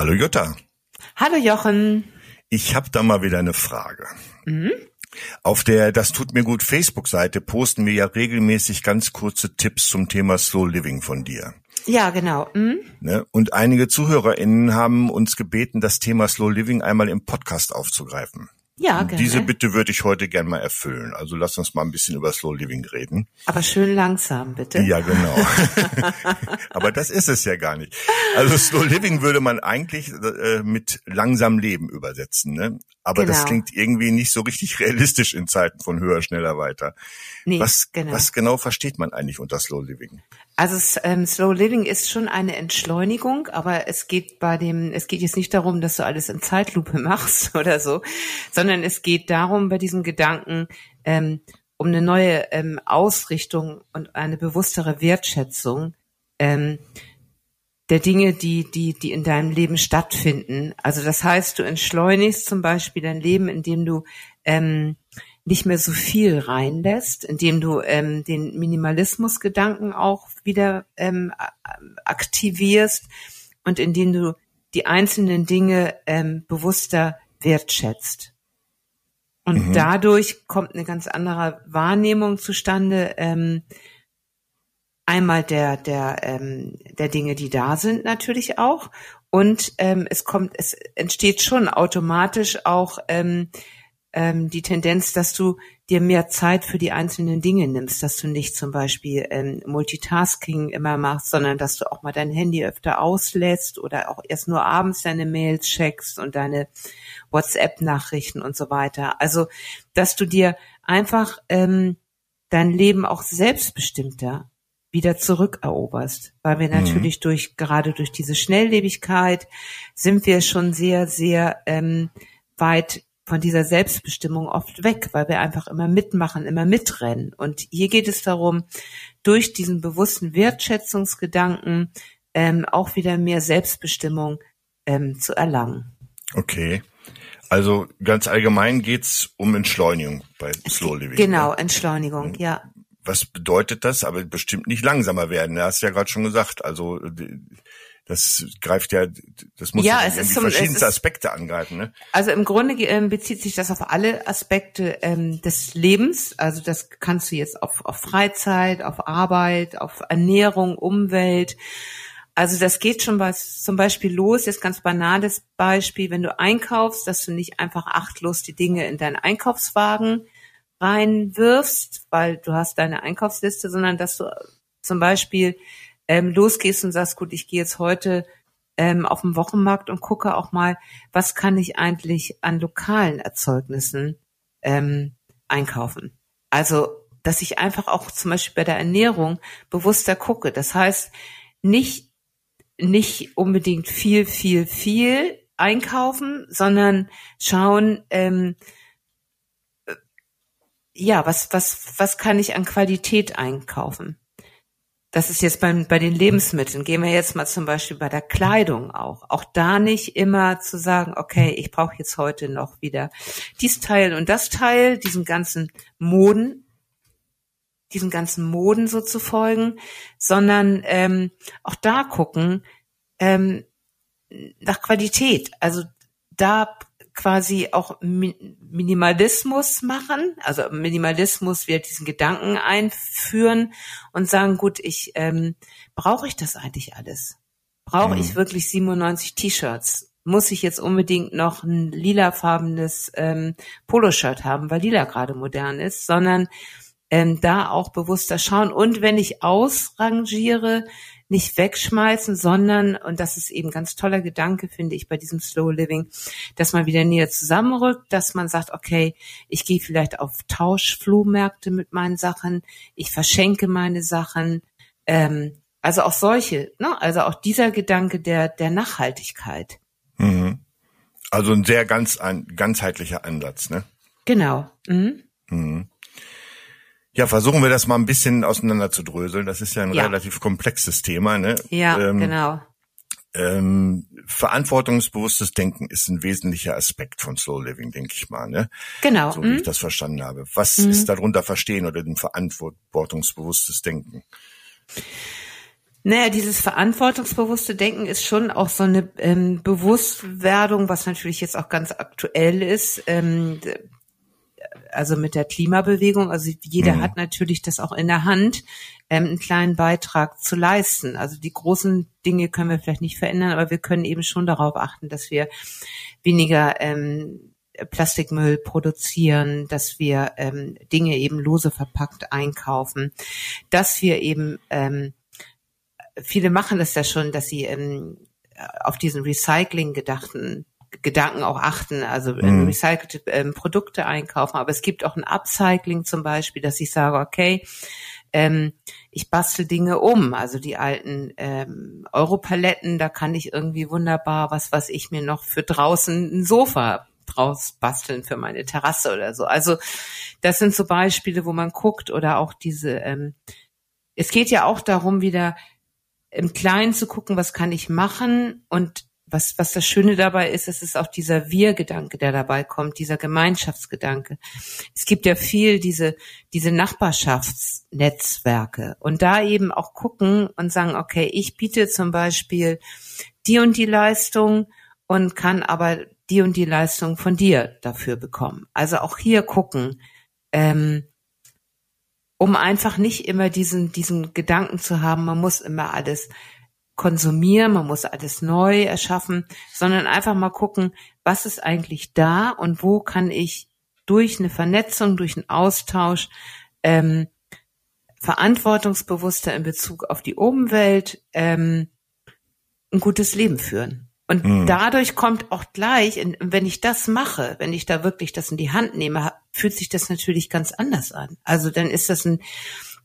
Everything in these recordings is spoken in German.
Hallo Jutta. Hallo Jochen. Ich habe da mal wieder eine Frage. Mhm. Auf der Das tut mir gut Facebook-Seite posten wir ja regelmäßig ganz kurze Tipps zum Thema Slow Living von dir. Ja, genau. Mhm. Ne? Und einige ZuhörerInnen haben uns gebeten, das Thema Slow Living einmal im Podcast aufzugreifen. Ja, gerne. Diese Bitte würde ich heute gern mal erfüllen. Also lass uns mal ein bisschen über Slow Living reden. Aber schön langsam, bitte. Ja, genau. Aber das ist es ja gar nicht. Also Slow Living würde man eigentlich äh, mit langsam Leben übersetzen, ne? Aber genau. das klingt irgendwie nicht so richtig realistisch in Zeiten von höher, schneller, weiter. Nee, was, genau. was genau versteht man eigentlich unter Slow Living? Also ähm, Slow Living ist schon eine Entschleunigung, aber es geht bei dem, es geht jetzt nicht darum, dass du alles in Zeitlupe machst oder so, sondern es geht darum bei diesem Gedanken ähm, um eine neue ähm, Ausrichtung und eine bewusstere Wertschätzung ähm, der Dinge, die, die, die in deinem Leben stattfinden. Also das heißt, du entschleunigst zum Beispiel dein Leben, indem du ähm, nicht mehr so viel reinlässt, indem du ähm, den Minimalismusgedanken auch wieder ähm, aktivierst und indem du die einzelnen Dinge ähm, bewusster wertschätzt. Und mhm. dadurch kommt eine ganz andere Wahrnehmung zustande. Ähm, einmal der der ähm, der Dinge, die da sind, natürlich auch. Und ähm, es kommt, es entsteht schon automatisch auch ähm, ähm, die Tendenz, dass du dir mehr Zeit für die einzelnen Dinge nimmst, dass du nicht zum Beispiel ähm, Multitasking immer machst, sondern dass du auch mal dein Handy öfter auslässt oder auch erst nur abends deine Mails checkst und deine WhatsApp-Nachrichten und so weiter. Also, dass du dir einfach ähm, dein Leben auch selbstbestimmter wieder zurückeroberst, weil wir mhm. natürlich durch gerade durch diese Schnelllebigkeit sind wir schon sehr sehr ähm, weit von dieser Selbstbestimmung oft weg, weil wir einfach immer mitmachen, immer mitrennen. Und hier geht es darum, durch diesen bewussten Wertschätzungsgedanken ähm, auch wieder mehr Selbstbestimmung ähm, zu erlangen. Okay. Also ganz allgemein geht's um Entschleunigung bei Slow Living. Genau, ne? Entschleunigung, ja. Was bedeutet das? Aber bestimmt nicht langsamer werden. Du hast ja gerade schon gesagt. Also das greift ja, das muss ja, es zum, verschiedenste es Aspekte angreifen. Ne? Also im Grunde ähm, bezieht sich das auf alle Aspekte ähm, des Lebens. Also das kannst du jetzt auf, auf Freizeit, auf Arbeit, auf Ernährung, Umwelt. Also das geht schon was zum Beispiel los, jetzt ganz banales Beispiel, wenn du einkaufst, dass du nicht einfach achtlos die Dinge in deinen Einkaufswagen reinwirfst, weil du hast deine Einkaufsliste, sondern dass du zum Beispiel ähm, losgehst und sagst, gut, ich gehe jetzt heute ähm, auf den Wochenmarkt und gucke auch mal, was kann ich eigentlich an lokalen Erzeugnissen ähm, einkaufen. Also, dass ich einfach auch zum Beispiel bei der Ernährung bewusster gucke. Das heißt, nicht, nicht unbedingt viel, viel, viel einkaufen, sondern schauen, ähm, äh, ja, was, was, was kann ich an Qualität einkaufen? das ist jetzt beim, bei den Lebensmitteln. Gehen wir jetzt mal zum Beispiel bei der Kleidung auch. Auch da nicht immer zu sagen, okay, ich brauche jetzt heute noch wieder dies Teil und das Teil, diesen ganzen Moden, diesen ganzen Moden so zu folgen, sondern ähm, auch da gucken ähm, nach Qualität. Also da quasi auch Minimalismus machen, also Minimalismus wird diesen Gedanken einführen und sagen, gut, ich ähm, brauche ich das eigentlich alles? Brauche mhm. ich wirklich 97 T-Shirts? Muss ich jetzt unbedingt noch ein lilafarbenes ähm, Poloshirt haben, weil lila gerade modern ist, sondern ähm, da auch bewusster schauen. Und wenn ich ausrangiere, nicht wegschmeißen, sondern, und das ist eben ganz toller Gedanke, finde ich, bei diesem Slow Living, dass man wieder näher zusammenrückt, dass man sagt, okay, ich gehe vielleicht auf Tauschflohmärkte mit meinen Sachen, ich verschenke meine Sachen, ähm, also auch solche, ne? also auch dieser Gedanke der, der Nachhaltigkeit. Mhm. Also ein sehr ganz ein ganzheitlicher Ansatz, ne? Genau. Mhm. Mhm. Ja, versuchen wir das mal ein bisschen auseinander zu dröseln. Das ist ja ein ja. relativ komplexes Thema. Ne? Ja, ähm, genau. Ähm, verantwortungsbewusstes Denken ist ein wesentlicher Aspekt von Slow Living, denke ich mal. Ne? Genau. So wie mhm. ich das verstanden habe. Was mhm. ist darunter verstehen oder ein verantwortungsbewusstes Denken? Naja, dieses verantwortungsbewusste Denken ist schon auch so eine ähm, Bewusstwerdung, was natürlich jetzt auch ganz aktuell ist. Ähm, also mit der Klimabewegung. Also jeder mhm. hat natürlich das auch in der Hand, ähm, einen kleinen Beitrag zu leisten. Also die großen Dinge können wir vielleicht nicht verändern, aber wir können eben schon darauf achten, dass wir weniger ähm, Plastikmüll produzieren, dass wir ähm, Dinge eben lose verpackt einkaufen, dass wir eben ähm, viele machen das ja schon, dass sie ähm, auf diesen Recycling gedachten Gedanken auch achten, also mhm. recycelte ähm, Produkte einkaufen. Aber es gibt auch ein Upcycling zum Beispiel, dass ich sage, okay, ähm, ich bastel Dinge um. Also die alten ähm, Europaletten, da kann ich irgendwie wunderbar, was was ich mir noch für draußen ein Sofa draus basteln für meine Terrasse oder so. Also das sind so Beispiele, wo man guckt oder auch diese, ähm, es geht ja auch darum, wieder im Kleinen zu gucken, was kann ich machen und was, was das Schöne dabei ist, es ist auch dieser Wir-Gedanke, der dabei kommt, dieser Gemeinschaftsgedanke. Es gibt ja viel diese, diese Nachbarschaftsnetzwerke und da eben auch gucken und sagen, okay, ich biete zum Beispiel die und die Leistung und kann aber die und die Leistung von dir dafür bekommen. Also auch hier gucken, ähm, um einfach nicht immer diesen, diesen Gedanken zu haben, man muss immer alles konsumieren, man muss alles neu erschaffen, sondern einfach mal gucken, was ist eigentlich da und wo kann ich durch eine Vernetzung, durch einen Austausch ähm, verantwortungsbewusster in Bezug auf die Umwelt ähm, ein gutes Leben führen. Und mhm. dadurch kommt auch gleich, wenn ich das mache, wenn ich da wirklich das in die Hand nehme, fühlt sich das natürlich ganz anders an. Also dann ist das ein,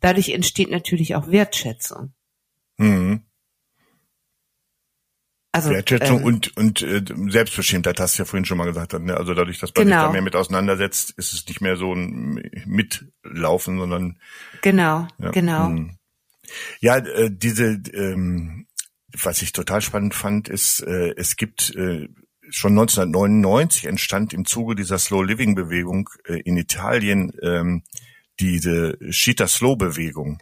dadurch entsteht natürlich auch Wertschätzung. Mhm. Also, Wertschätzung ähm, und und äh, Selbstbestimmtheit hast du ja vorhin schon mal gesagt. Ne? Also dadurch, dass man genau. sich da mehr mit auseinandersetzt, ist es nicht mehr so ein Mitlaufen, sondern genau, ja, genau. Mh. Ja, äh, diese ähm, was ich total spannend fand, ist, äh, es gibt äh, schon 1999 entstand im Zuge dieser Slow Living Bewegung äh, in Italien ähm, diese Shita Slow Bewegung.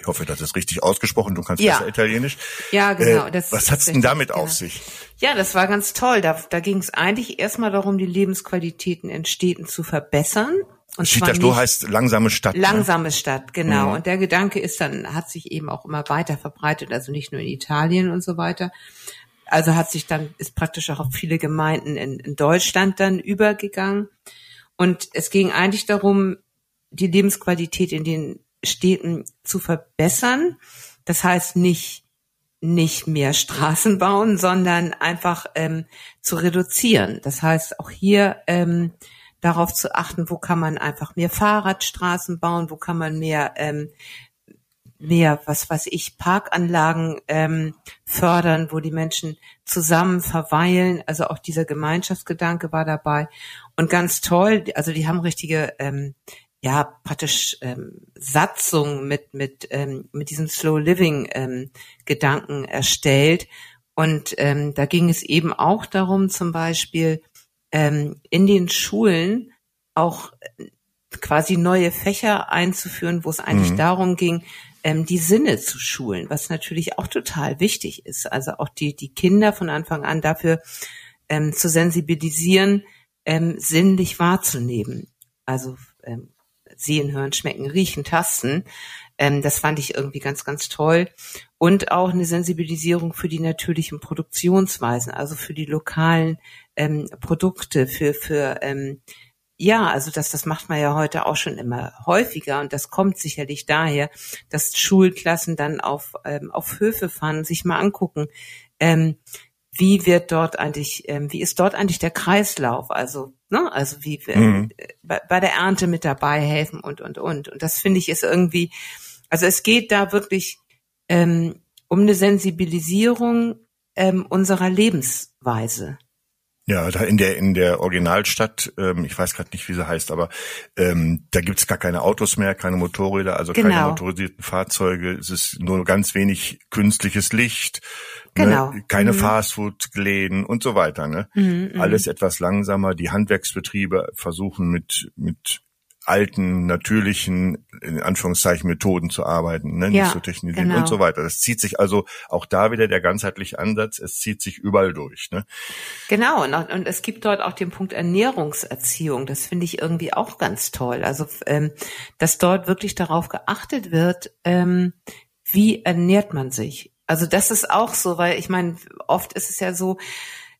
Ich hoffe, das ist richtig ausgesprochen. Du kannst ja. besser Italienisch. Ja, genau. Äh, was hat's denn damit genau. auf sich? Ja, das war ganz toll. Da, da ging es eigentlich erstmal darum, die Lebensqualitäten in Städten zu verbessern. Und Schieterstoh heißt langsame Stadt. Ne? Langsame ne? Stadt, genau. Mhm. Und der Gedanke ist dann, hat sich eben auch immer weiter verbreitet, also nicht nur in Italien und so weiter. Also hat sich dann, ist praktisch auch auf viele Gemeinden in, in Deutschland dann übergegangen. Und es ging eigentlich darum, die Lebensqualität in den Städten zu verbessern. Das heißt nicht, nicht mehr Straßen bauen, sondern einfach ähm, zu reduzieren. Das heißt auch hier ähm, darauf zu achten, wo kann man einfach mehr Fahrradstraßen bauen, wo kann man mehr ähm, mehr, was weiß ich, Parkanlagen ähm, fördern, wo die Menschen zusammen verweilen. Also auch dieser Gemeinschaftsgedanke war dabei. Und ganz toll, also die haben richtige, ähm, ja, praktisch ähm, Satzung mit, mit, ähm, mit diesem Slow Living ähm, Gedanken erstellt. Und ähm, da ging es eben auch darum, zum Beispiel, ähm, in den Schulen auch äh, quasi neue Fächer einzuführen, wo es eigentlich mhm. darum ging, ähm, die Sinne zu schulen, was natürlich auch total wichtig ist. Also auch die, die Kinder von Anfang an dafür ähm, zu sensibilisieren, ähm, sinnlich wahrzunehmen. Also ähm, sehen, hören, schmecken, riechen, tasten. Ähm, das fand ich irgendwie ganz, ganz toll. Und auch eine Sensibilisierung für die natürlichen Produktionsweisen, also für die lokalen ähm, Produkte, für, für ähm, ja, also das, das macht man ja heute auch schon immer häufiger und das kommt sicherlich daher, dass Schulklassen dann auf, ähm, auf Höfe fahren, sich mal angucken, ähm, wie wird dort eigentlich, ähm, wie ist dort eigentlich der Kreislauf? Also, ne, also wie mhm. bei, bei der Ernte mit dabei helfen und und und. Und das finde ich ist irgendwie, also es geht da wirklich ähm, um eine Sensibilisierung ähm, unserer Lebensweise. Ja, da in der in der Originalstadt, ähm, ich weiß gerade nicht, wie sie heißt, aber ähm, da gibt's gar keine Autos mehr, keine Motorräder, also genau. keine motorisierten Fahrzeuge. Es ist nur ganz wenig künstliches Licht, ne? genau. ne? keine mhm. Fastfood-Läden und so weiter. Ne? Mhm, mhm, Alles etwas langsamer. Die Handwerksbetriebe versuchen mit mit alten, natürlichen, in Anführungszeichen, Methoden zu arbeiten, ne? Ja, nicht so technisieren genau. und so weiter. Das zieht sich also auch da wieder der ganzheitliche Ansatz, es zieht sich überall durch. Ne? Genau, und, und es gibt dort auch den Punkt Ernährungserziehung. Das finde ich irgendwie auch ganz toll. Also, ähm, dass dort wirklich darauf geachtet wird, ähm, wie ernährt man sich. Also das ist auch so, weil ich meine, oft ist es ja so,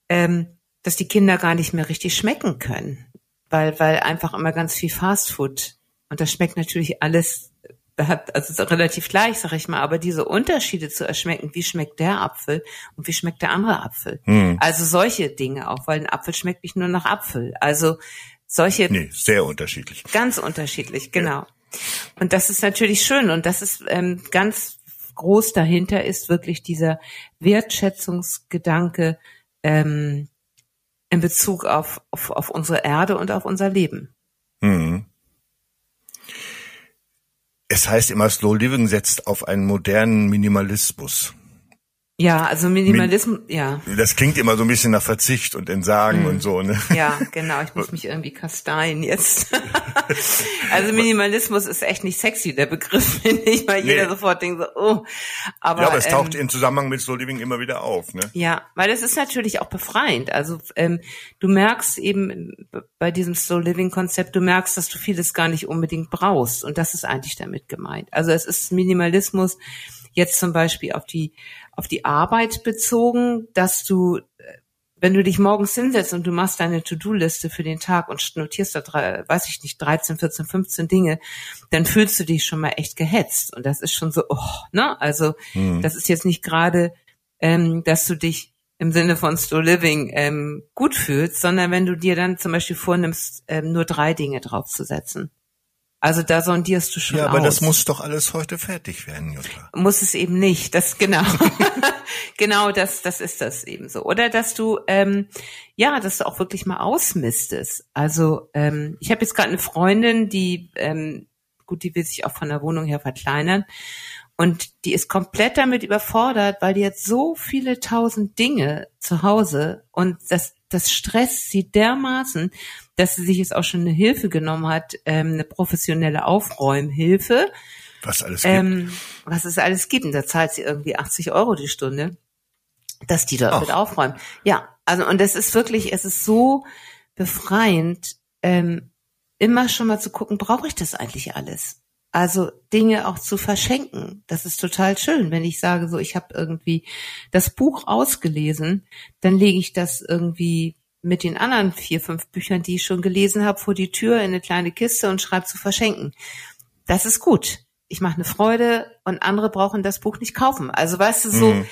ähm, dass die Kinder gar nicht mehr richtig schmecken können, weil weil einfach immer ganz viel Fastfood und das schmeckt natürlich alles hat also relativ gleich, sag ich mal, aber diese Unterschiede zu erschmecken, wie schmeckt der Apfel und wie schmeckt der andere Apfel. Hm. Also solche Dinge auch, weil ein Apfel schmeckt nicht nur nach Apfel. Also solche Nee, sehr unterschiedlich. Ganz unterschiedlich, genau. Und das ist natürlich schön und das ist ähm, ganz groß dahinter ist wirklich dieser Wertschätzungsgedanke ähm, in Bezug auf, auf, auf unsere Erde und auf unser Leben. Hm. Es heißt immer, Slow Living setzt auf einen modernen Minimalismus. Ja, also Minimalismus, ja. Das klingt immer so ein bisschen nach Verzicht und Entsagen und so, ne? Ja, genau. Ich muss mich irgendwie kasteien jetzt. also Minimalismus ist echt nicht sexy, der Begriff, finde ich, weil jeder Nee. sofort denkt so, oh. Aber, ja, aber es taucht ähm, im Zusammenhang mit Slow Living immer wieder auf, ne? Ja, weil es ist natürlich auch befreiend. Also ähm, du merkst eben bei diesem Slow Living Konzept, du merkst, dass du vieles gar nicht unbedingt brauchst. Und das ist eigentlich damit gemeint. Also es ist Minimalismus jetzt zum Beispiel auf die auf die Arbeit bezogen, dass du äh, wenn du dich morgens hinsetzt und du machst deine To-Do-Liste für den Tag und notierst da, drei, weiß ich nicht, 13, 14, 15 Dinge, dann fühlst du dich schon mal echt gehetzt. Und das ist schon so, oh, ne? Also Hm. das ist jetzt nicht gerade, ähm, dass du dich im Sinne von Slow Living ähm, gut fühlst, sondern wenn du dir dann zum Beispiel vornimmst, ähm, nur drei Dinge draufzusetzen. Also da sondierst du schon Ja, aber aus. das muss doch alles heute fertig werden, Jutta. muss es eben nicht. Das genau, genau das, das ist das eben so. Oder dass du ähm, ja, dass du auch wirklich mal ausmistest. Also ähm, ich habe jetzt gerade eine Freundin, die ähm, gut, die will sich auch von der Wohnung her verkleinern. Und die ist komplett damit überfordert, weil die hat so viele tausend Dinge zu Hause und das, das stresst sie dermaßen, dass sie sich jetzt auch schon eine Hilfe genommen hat, ähm, eine professionelle Aufräumhilfe Was alles gibt. ähm, was es alles gibt. Und da zahlt sie irgendwie 80 Euro die Stunde, dass die dort Ach. mit aufräumen. Ja, also und das ist wirklich, es ist so befreiend, ähm, immer schon mal zu gucken, brauche ich das eigentlich alles? Also Dinge auch zu verschenken. Das ist total schön, wenn ich sage, so ich habe irgendwie das Buch ausgelesen, dann lege ich das irgendwie mit den anderen vier, fünf Büchern, die ich schon gelesen habe, vor die Tür in eine kleine Kiste und schreibe zu verschenken. Das ist gut. Ich mache eine Freude und andere brauchen das Buch nicht kaufen. Also weißt du, so, Mhm.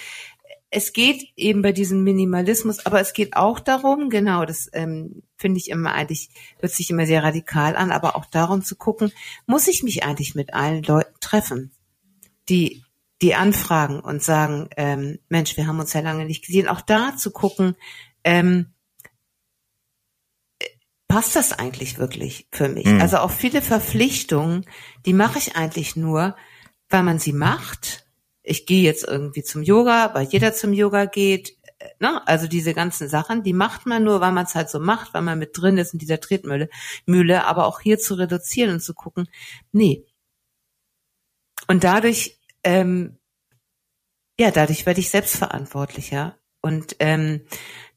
es geht eben bei diesem Minimalismus, aber es geht auch darum, genau, das ähm, finde ich immer eigentlich, hört sich immer sehr radikal an, aber auch darum zu gucken, muss ich mich eigentlich mit allen Leuten treffen, die, die anfragen und sagen, ähm, Mensch, wir haben uns ja lange nicht gesehen, auch da zu gucken, ähm, passt das eigentlich wirklich für mich? Mhm. Also auch viele Verpflichtungen, die mache ich eigentlich nur, weil man sie macht. Ich gehe jetzt irgendwie zum Yoga, weil jeder zum Yoga geht. äh, Ne? Also diese ganzen Sachen, die macht man nur, weil man es halt so macht, weil man mit drin ist in dieser Tretmühle, Mühle, aber auch hier zu reduzieren und zu gucken, nee. Und dadurch, ähm, ja, dadurch werde ich selbstverantwortlicher. Und ähm,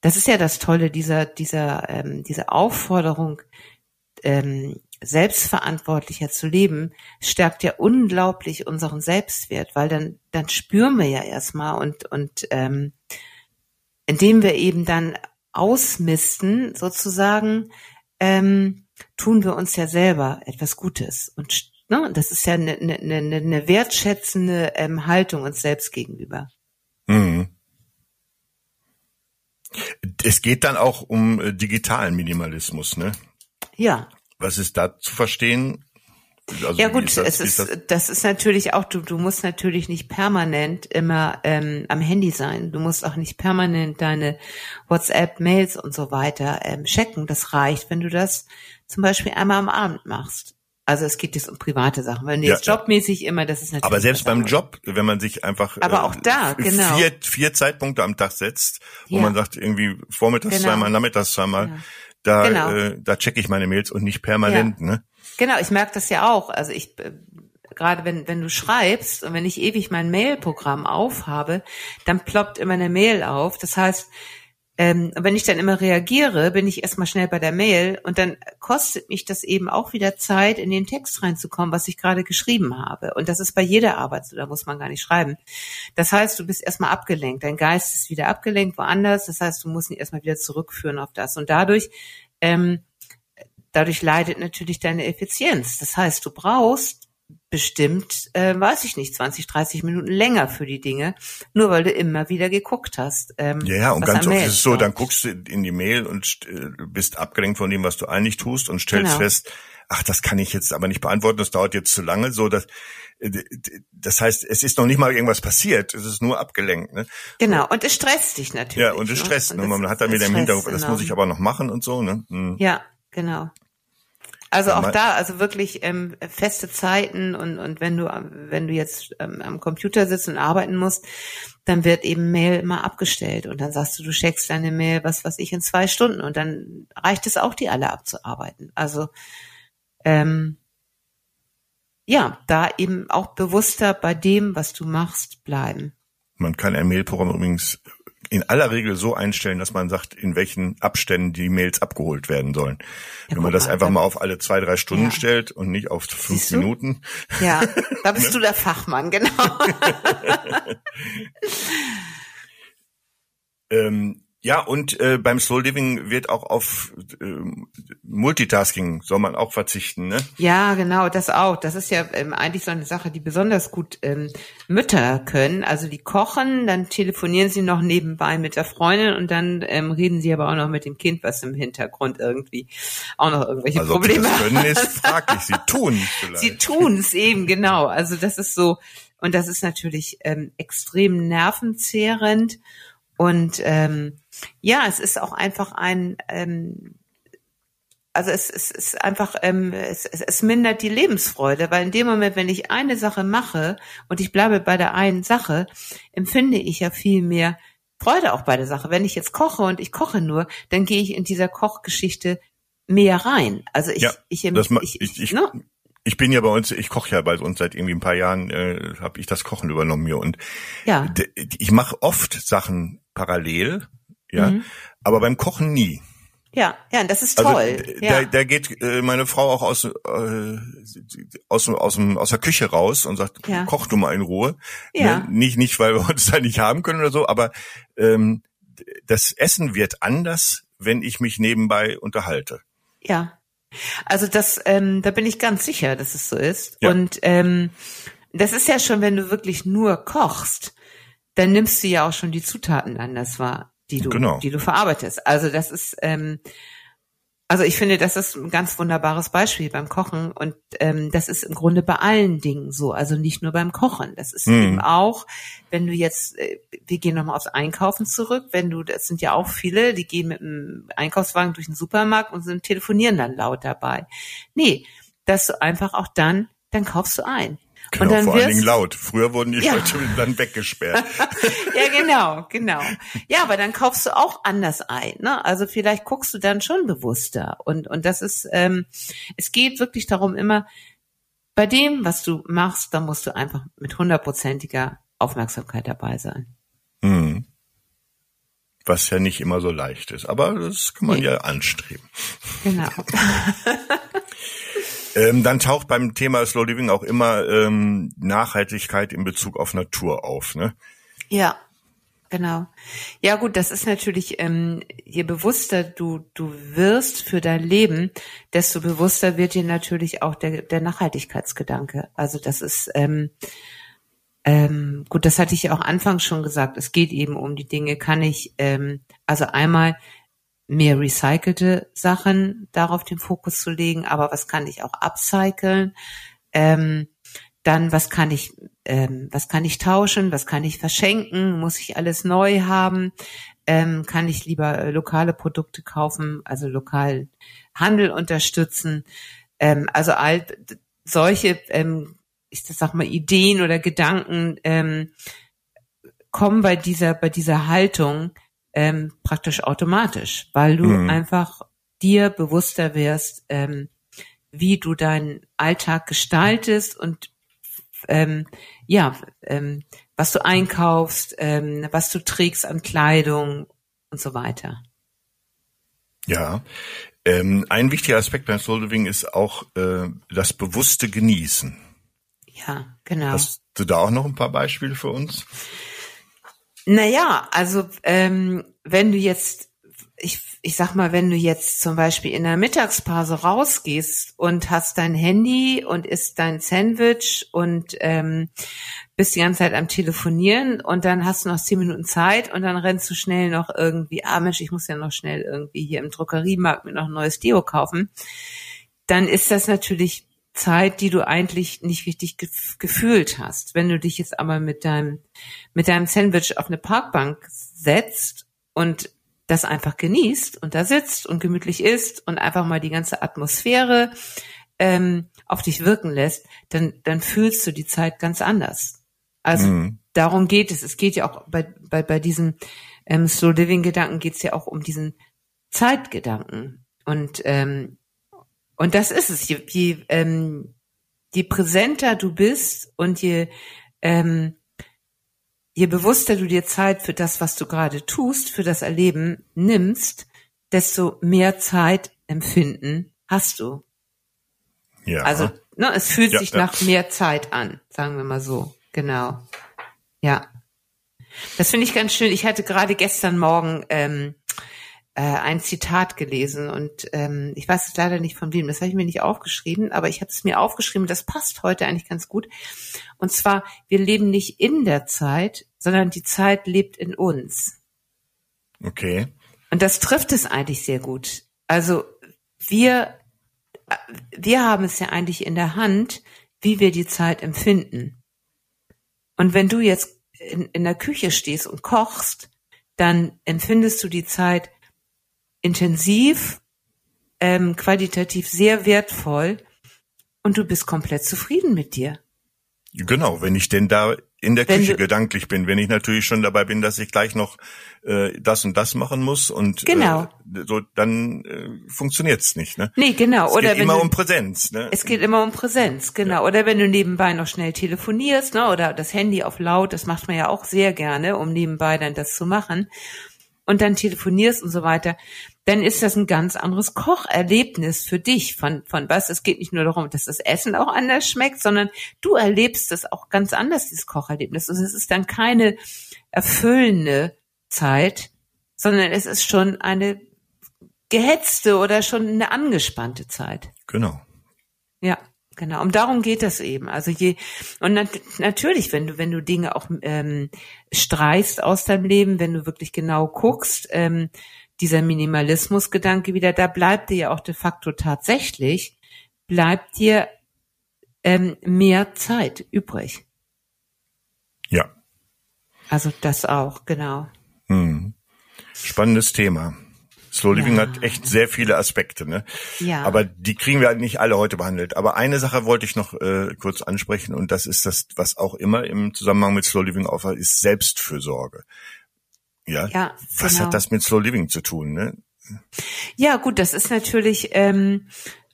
das ist ja das Tolle dieser, dieser, ähm, dieser Aufforderung, ähm, selbstverantwortlicher zu leben, stärkt ja unglaublich unseren Selbstwert, weil dann, dann spüren wir ja erstmal und, und ähm, indem wir eben dann ausmisten, sozusagen, ähm, tun wir uns ja selber etwas Gutes. Und ne, das ist ja eine, eine, eine, eine wertschätzende ähm, Haltung uns selbst gegenüber. Mhm. Es geht dann auch um äh, digitalen Minimalismus, ne? Ja, Was ist da zu verstehen? Also ja gut, ist das, es ist ist, das? das ist natürlich auch, du, du musst natürlich nicht permanent immer ähm, am Handy sein. Du musst auch nicht permanent deine WhatsApp, Mails und so weiter ähm, checken. Das reicht, wenn du das zum Beispiel einmal am Abend machst. Also es geht jetzt um private Sachen. Wenn du Ja, jetzt jobmäßig immer, das ist natürlich. Aber selbst beim anderes. Job, wenn man sich einfach Aber auch da, genau. vier, vier Zeitpunkte am Tag setzt, wo Ja. man sagt, irgendwie vormittags Genau. zweimal, nachmittags zweimal, Ja. da, Genau. äh, da checke ich meine Mails und nicht permanent, ne? Genau, ich merke das ja auch. Also ich äh, gerade wenn, wenn du schreibst und wenn ich ewig mein Mailprogramm aufhabe, dann ploppt immer eine Mail auf. Das heißt, ähm, wenn ich dann immer reagiere, bin ich erstmal schnell bei der Mail und dann kostet mich das eben auch wieder Zeit, in den Text reinzukommen, was ich gerade geschrieben habe. Und das ist bei jeder Arbeit so, da muss man gar nicht schreiben. Das heißt, du bist erstmal abgelenkt, dein Geist ist wieder abgelenkt woanders, das heißt, du musst ihn erstmal wieder zurückführen auf das. Und dadurch, ähm, dadurch leidet natürlich deine Effizienz. Das heißt, du brauchst bestimmt, äh, weiß ich nicht, 20, 30 Minuten länger für die Dinge, nur weil du immer wieder geguckt hast. Ähm, ja, ja, und ganz oft ist es so, dann guckst du in die Mail und äh, bist abgelenkt von dem, was du eigentlich tust und stellst genau. fest, ach, das kann ich jetzt aber nicht beantworten, das dauert jetzt zu lange, so dass äh, das heißt, es ist noch nicht mal irgendwas passiert, es ist nur abgelenkt. Ne? Genau, und es stresst dich natürlich. Ja, und es ne? stresst. Ne? Und man hat dann wieder im Hintergrund, das muss ich aber noch machen und so. Ne? Mhm. Ja, genau. Also auch da, also wirklich ähm, feste Zeiten und und wenn du wenn du jetzt ähm, am Computer sitzt und arbeiten musst, dann wird eben Mail immer abgestellt und dann sagst du, du checkst deine Mail, was was ich in zwei Stunden und dann reicht es auch, die alle abzuarbeiten. Also ähm, ja, da eben auch bewusster bei dem, was du machst, bleiben. Man kann ein Mailprogramm übrigens in aller Regel so einstellen, dass man sagt, in welchen Abständen die Mails abgeholt werden sollen. Ja, Wenn man das einfach mal auf alle zwei, drei Stunden ja. stellt und nicht auf fünf Minuten. Ja, da bist du der Fachmann, genau. ähm, ja, und äh, beim Slow Living wird auch auf äh, Multitasking soll man auch verzichten, ne? Ja, genau, das auch. Das ist ja ähm, eigentlich so eine Sache, die besonders gut ähm, Mütter können. Also die kochen, dann telefonieren sie noch nebenbei mit der Freundin und dann ähm, reden sie aber auch noch mit dem Kind, was im Hintergrund irgendwie auch noch irgendwelche also, Probleme hat. können, ist fraglich. Sie tun vielleicht. Sie tun es eben, genau. Also das ist so, und das ist natürlich ähm, extrem nervenzehrend. Und ähm, ja, es ist auch einfach ein, ähm, also es, es ist einfach, ähm, es, es, es mindert die Lebensfreude, weil in dem Moment, wenn ich eine Sache mache und ich bleibe bei der einen Sache, empfinde ich ja viel mehr Freude auch bei der Sache. Wenn ich jetzt koche und ich koche nur, dann gehe ich in dieser Kochgeschichte mehr rein. Also ich, ja, ich, ich, ich, ich, ich, ne? Ich bin ja bei uns, ich koche ja bei uns seit irgendwie ein paar Jahren, äh, habe ich das Kochen übernommen hier und ja. ich mache oft Sachen parallel, ja, mhm. aber beim Kochen nie. Ja, ja, das ist also, toll. Also, ja. da, da geht äh, meine Frau auch aus, äh, aus, aus, dem, aus der Küche raus und sagt, ja. koch du mal in Ruhe. Ja. Ne? Nicht, nicht, weil wir uns da nicht haben können oder so, aber ähm, das Essen wird anders, wenn ich mich nebenbei unterhalte. Ja. Also das, ähm, da bin ich ganz sicher, dass es so ist. Ja. Und ähm, das ist ja schon, wenn du wirklich nur kochst, dann nimmst du ja auch schon die Zutaten anders wahr, die du, genau. die du verarbeitest. Also das ist, ähm, also ich finde, das ist ein ganz wunderbares Beispiel beim Kochen und ähm, das ist im Grunde bei allen Dingen so, also nicht nur beim Kochen. Das ist mhm. eben auch, wenn du jetzt, äh, wir gehen nochmal aufs Einkaufen zurück, wenn du, das sind ja auch viele, die gehen mit dem Einkaufswagen durch den Supermarkt und sind telefonieren dann laut dabei. Nee, dass du einfach auch dann, dann kaufst du ein. Genau, und dann vor allen Dingen laut. Früher wurden die ja. Leute dann weggesperrt. ja, genau, genau. Ja, aber dann kaufst du auch anders ein. Ne? Also vielleicht guckst du dann schon bewusster. Und, und das ist, ähm, es geht wirklich darum, immer bei dem, was du machst, da musst du einfach mit hundertprozentiger Aufmerksamkeit dabei sein. Mhm. Was ja nicht immer so leicht ist, aber das kann man nee. ja anstreben. Genau. Ähm, dann taucht beim Thema Slow Living auch immer ähm, Nachhaltigkeit in Bezug auf Natur auf, ne? Ja, genau. Ja gut, das ist natürlich, ähm, je bewusster du du wirst für dein Leben, desto bewusster wird dir natürlich auch der, der Nachhaltigkeitsgedanke. Also das ist ähm, ähm, gut, das hatte ich ja auch anfangs schon gesagt. Es geht eben um die Dinge, kann ich ähm, also einmal mehr recycelte Sachen darauf den Fokus zu legen, aber was kann ich auch upcyclen? Ähm, dann was kann ich, ähm, was kann ich tauschen, was kann ich verschenken, muss ich alles neu haben, ähm, kann ich lieber äh, lokale Produkte kaufen, also lokalen Handel unterstützen. Ähm, also all solche, ähm, ich sag mal, Ideen oder Gedanken ähm, kommen bei dieser, bei dieser Haltung ähm, praktisch automatisch, weil du mhm. einfach dir bewusster wirst, ähm, wie du deinen Alltag gestaltest und ähm, ja, ähm, was du einkaufst, ähm, was du trägst an Kleidung und so weiter. Ja, ähm, ein wichtiger Aspekt beim Soul Living ist auch äh, das bewusste Genießen. Ja, genau. Hast du da auch noch ein paar Beispiele für uns? Naja, also ähm, wenn du jetzt, ich, ich sag mal, wenn du jetzt zum Beispiel in der Mittagspause rausgehst und hast dein Handy und isst dein Sandwich und ähm, bist die ganze Zeit am Telefonieren und dann hast du noch zehn Minuten Zeit und dann rennst du schnell noch irgendwie, ah Mensch, ich muss ja noch schnell irgendwie hier im Druckeriemarkt mir noch ein neues Deo kaufen, dann ist das natürlich Zeit, die du eigentlich nicht richtig gef gefühlt hast. Wenn du dich jetzt aber mit deinem, mit deinem Sandwich auf eine Parkbank setzt und das einfach genießt und da sitzt und gemütlich isst und einfach mal die ganze Atmosphäre ähm, auf dich wirken lässt, dann, dann fühlst du die Zeit ganz anders. Also mhm. darum geht es. Es geht ja auch bei, bei, bei diesem ähm, Slow Living Gedanken geht es ja auch um diesen Zeitgedanken. Und ähm, und das ist es. Je, je, ähm, je präsenter du bist und je, ähm, je bewusster du dir Zeit für das, was du gerade tust, für das Erleben nimmst, desto mehr Zeit empfinden hast du. Ja. Also, ne, es fühlt ja, sich ja. nach mehr Zeit an, sagen wir mal so. Genau. Ja. Das finde ich ganz schön. Ich hatte gerade gestern Morgen ähm, äh, ein Zitat gelesen und ähm, ich weiß es leider nicht von wem, das habe ich mir nicht aufgeschrieben, aber ich habe es mir aufgeschrieben, das passt heute eigentlich ganz gut. Und zwar, wir leben nicht in der Zeit, sondern die Zeit lebt in uns. Okay. Und das trifft es eigentlich sehr gut. Also wir, wir haben es ja eigentlich in der Hand, wie wir die Zeit empfinden. Und wenn du jetzt in, in der Küche stehst und kochst, dann empfindest du die Zeit intensiv, ähm, qualitativ sehr wertvoll und du bist komplett zufrieden mit dir. Genau, wenn ich denn da in der wenn Küche gedanklich bin, wenn ich natürlich schon dabei bin, dass ich gleich noch äh, das und das machen muss und genau. äh, so dann äh, funktioniert's nicht, ne? Nee, genau. Es oder geht immer du, um Präsenz, ne? Es geht immer um Präsenz, genau. Ja. Oder wenn du nebenbei noch schnell telefonierst, ne? Oder das Handy auf laut, das macht man ja auch sehr gerne, um nebenbei dann das zu machen und dann telefonierst und so weiter, dann ist das ein ganz anderes Kocherlebnis für dich. Von, von was? Es geht nicht nur darum, dass das Essen auch anders schmeckt, sondern du erlebst das auch ganz anders, dieses Kocherlebnis. Und es ist dann keine erfüllende Zeit, sondern es ist schon eine gehetzte oder schon eine angespannte Zeit. Genau. Genau, und darum geht das eben. Also je und nat natürlich, wenn du wenn du Dinge auch ähm, streichst aus deinem Leben, wenn du wirklich genau guckst, ähm, dieser Minimalismusgedanke wieder, da bleibt dir ja auch de facto tatsächlich bleibt dir ähm, mehr Zeit übrig. Ja. Also das auch, genau. Hm. Spannendes Thema. Slow Living ja. hat echt sehr viele Aspekte, ne? Ja. Aber die kriegen wir halt nicht alle heute behandelt. Aber eine Sache wollte ich noch äh, kurz ansprechen und das ist das, was auch immer im Zusammenhang mit Slow Living auffällt, ist Selbstfürsorge. Ja. ja was genau. hat das mit Slow Living zu tun, ne? Ja, gut, das ist natürlich, ähm,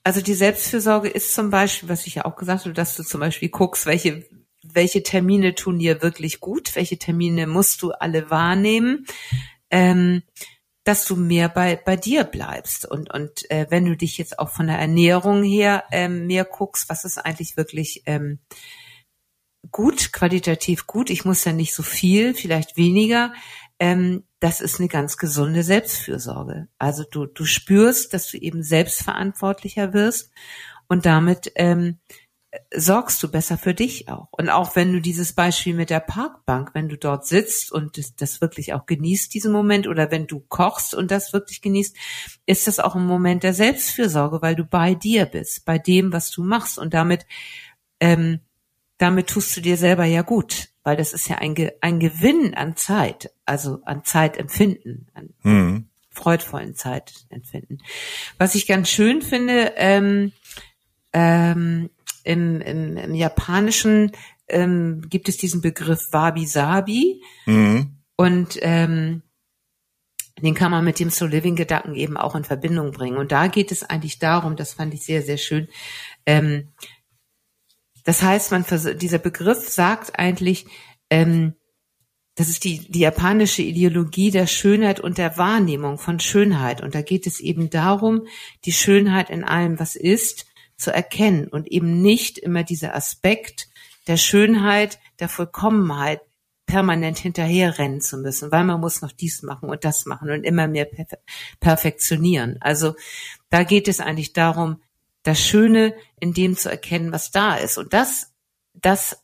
also die Selbstfürsorge ist zum Beispiel, was ich ja auch gesagt habe, dass du zum Beispiel guckst, welche welche Termine tun dir wirklich gut, welche Termine musst du alle wahrnehmen. Ähm, dass du mehr bei, bei dir bleibst. Und, und äh, wenn du dich jetzt auch von der Ernährung her ähm, mehr guckst, was ist eigentlich wirklich ähm, gut, qualitativ gut, ich muss ja nicht so viel, vielleicht weniger, ähm, das ist eine ganz gesunde Selbstfürsorge. Also du, du spürst, dass du eben selbstverantwortlicher wirst und damit ähm, sorgst du besser für dich auch. Und auch wenn du dieses Beispiel mit der Parkbank, wenn du dort sitzt und das, das, wirklich auch genießt, diesen Moment, oder wenn du kochst und das wirklich genießt, ist das auch ein Moment der Selbstfürsorge, weil du bei dir bist, bei dem, was du machst. Und damit, ähm, damit tust du dir selber ja gut, weil das ist ja ein, Ge ein Gewinn an Zeit, also an Zeitempfinden, an mhm. freudvollen Zeitempfinden. Was ich ganz schön finde, ähm, ähm, im, im, im Japanischen ähm, gibt es diesen Begriff Wabi-Sabi. Mhm. Und ähm, den kann man mit dem Slow Living Gedanken eben auch in Verbindung bringen. Und da geht es eigentlich darum, das fand ich sehr, sehr schön. Ähm, das heißt, man dieser Begriff sagt eigentlich, ähm, das ist die, die japanische Ideologie der Schönheit und der Wahrnehmung von Schönheit. Und da geht es eben darum, die Schönheit in allem, was ist, zu erkennen und eben nicht immer dieser Aspekt der Schönheit, der Vollkommenheit permanent hinterherrennen zu müssen, weil man muss noch dies machen und das machen und immer mehr perfektionieren. Also da geht es eigentlich darum, das Schöne in dem zu erkennen, was da ist. Und das, das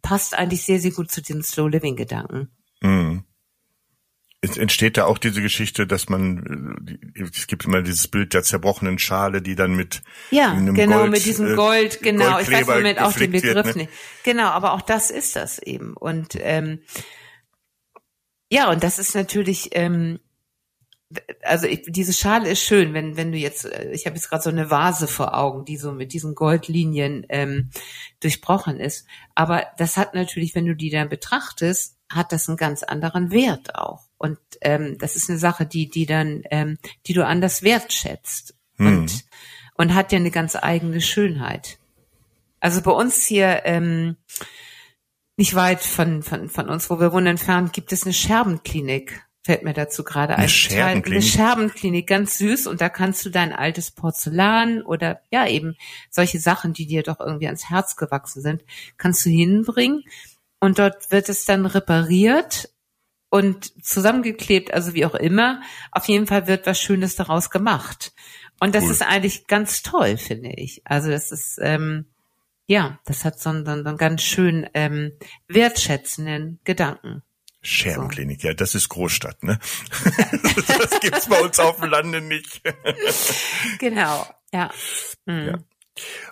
passt eigentlich sehr, sehr gut zu den Slow Living Gedanken. Mhm. Es entsteht da auch diese Geschichte, dass man, äh, es gibt immer dieses Bild der zerbrochenen Schale, die dann mit ja, einem genau, Gold, mit diesem äh, Gold, genau. Ich weiß im Moment auch den Begriff ne? nicht. Genau, aber auch das ist das eben. Und ähm, ja, und das ist natürlich, ähm, also ich, diese Schale ist schön, wenn wenn du jetzt, äh, ich habe jetzt gerade so eine Vase vor Augen, die so mit diesen Goldlinien ähm, durchbrochen ist. Aber das hat natürlich, wenn du die dann betrachtest, hat das einen ganz anderen Wert auch. Und ähm, das ist eine Sache, die, die dann, ähm, die du anders wertschätzt. Hm. Und, und hat ja eine ganz eigene Schönheit. Also bei uns hier, ähm, nicht weit von, von, von uns, wo wir wohnen entfernt, gibt es eine Scherbenklinik. Fällt mir dazu gerade ein. Eine Scherbenklinik. Eine Scherbenklinik, ganz süß. Und da kannst du dein altes Porzellan oder ja eben solche Sachen, die dir doch irgendwie ans Herz gewachsen sind, kannst du hinbringen und dort wird es dann repariert und zusammengeklebt, also wie auch immer. Auf jeden Fall wird was Schönes daraus gemacht. Und das cool. ist eigentlich ganz toll, finde ich. Also das ist, ähm, ja, das hat so einen, so einen ganz schön ähm, wertschätzenden Gedanken. Scherbenklinik, so. ja, das ist Großstadt, ne? das gibt's bei uns auf dem Lande nicht. genau, ja. Mhm. ja.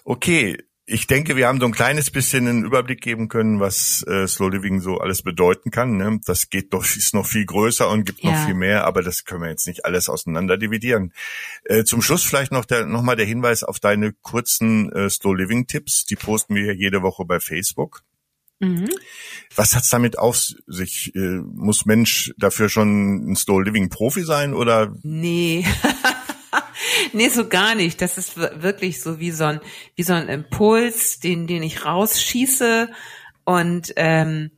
Okay, ich denke, wir haben so ein kleines bisschen einen Überblick geben können, was äh, Slow Living so alles bedeuten kann. Ne? Das geht doch, ist noch viel größer und gibt ja. noch viel mehr, aber das können wir jetzt nicht alles auseinander dividieren. Äh, zum Schluss vielleicht noch der, noch mal der Hinweis auf deine kurzen äh, Slow Living Tipps. Die posten wir jede Woche bei Facebook. Mhm. Was hat's damit auf sich? Äh, muss Mensch dafür schon ein Slow Living Profi sein oder? Nee. nee, so gar nicht. Das ist wirklich so wie so ein, wie so ein Impuls, den, den ich rausschieße und ähm,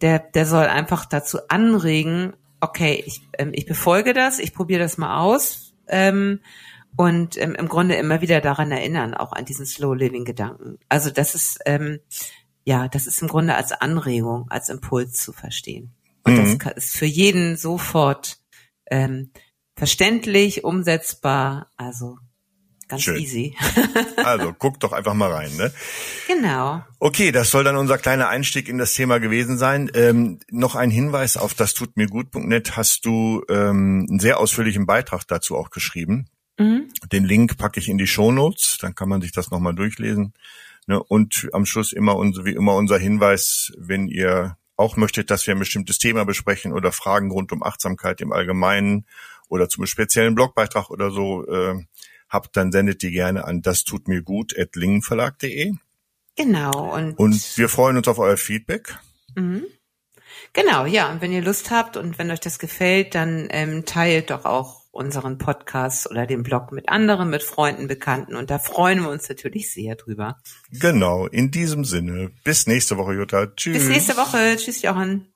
der, der soll einfach dazu anregen, okay, ich, ähm, ich befolge das, ich probiere das mal aus ähm, und ähm, im Grunde immer wieder daran erinnern, auch an diesen Slow Living Gedanken. Also das ist ähm, ja, das ist im Grunde als Anregung, als Impuls zu verstehen. Und mhm. das ist für jeden sofort ähm, verständlich, umsetzbar, also ganz Schön. easy. also guck doch einfach mal rein, ne? Genau. Okay, das soll dann unser kleiner Einstieg in das Thema gewesen sein. Ähm, noch ein Hinweis auf das tut mir gut.net hast du ähm, einen sehr ausführlichen Beitrag dazu auch geschrieben. Mhm. Den Link packe ich in die Show Notes, dann kann man sich das nochmal durchlesen. Ne? Und am Schluss immer wie immer unser Hinweis, wenn ihr auch möchtet, dass wir ein bestimmtes Thema besprechen oder Fragen rund um Achtsamkeit im Allgemeinen oder zum speziellen Blogbeitrag oder so äh, habt, dann sendet die gerne an das tut mir gut at lingenverlag.de. Genau. Und, und wir freuen uns auf euer Feedback. Mhm. Genau, ja. Und wenn ihr Lust habt und wenn euch das gefällt, dann ähm, teilt doch auch unseren Podcast oder den Blog mit anderen, mit Freunden, Bekannten. Und da freuen wir uns natürlich sehr drüber. Genau, in diesem Sinne. Bis nächste Woche, Jutta. Tschüss. Bis nächste Woche. Tschüss, Johann.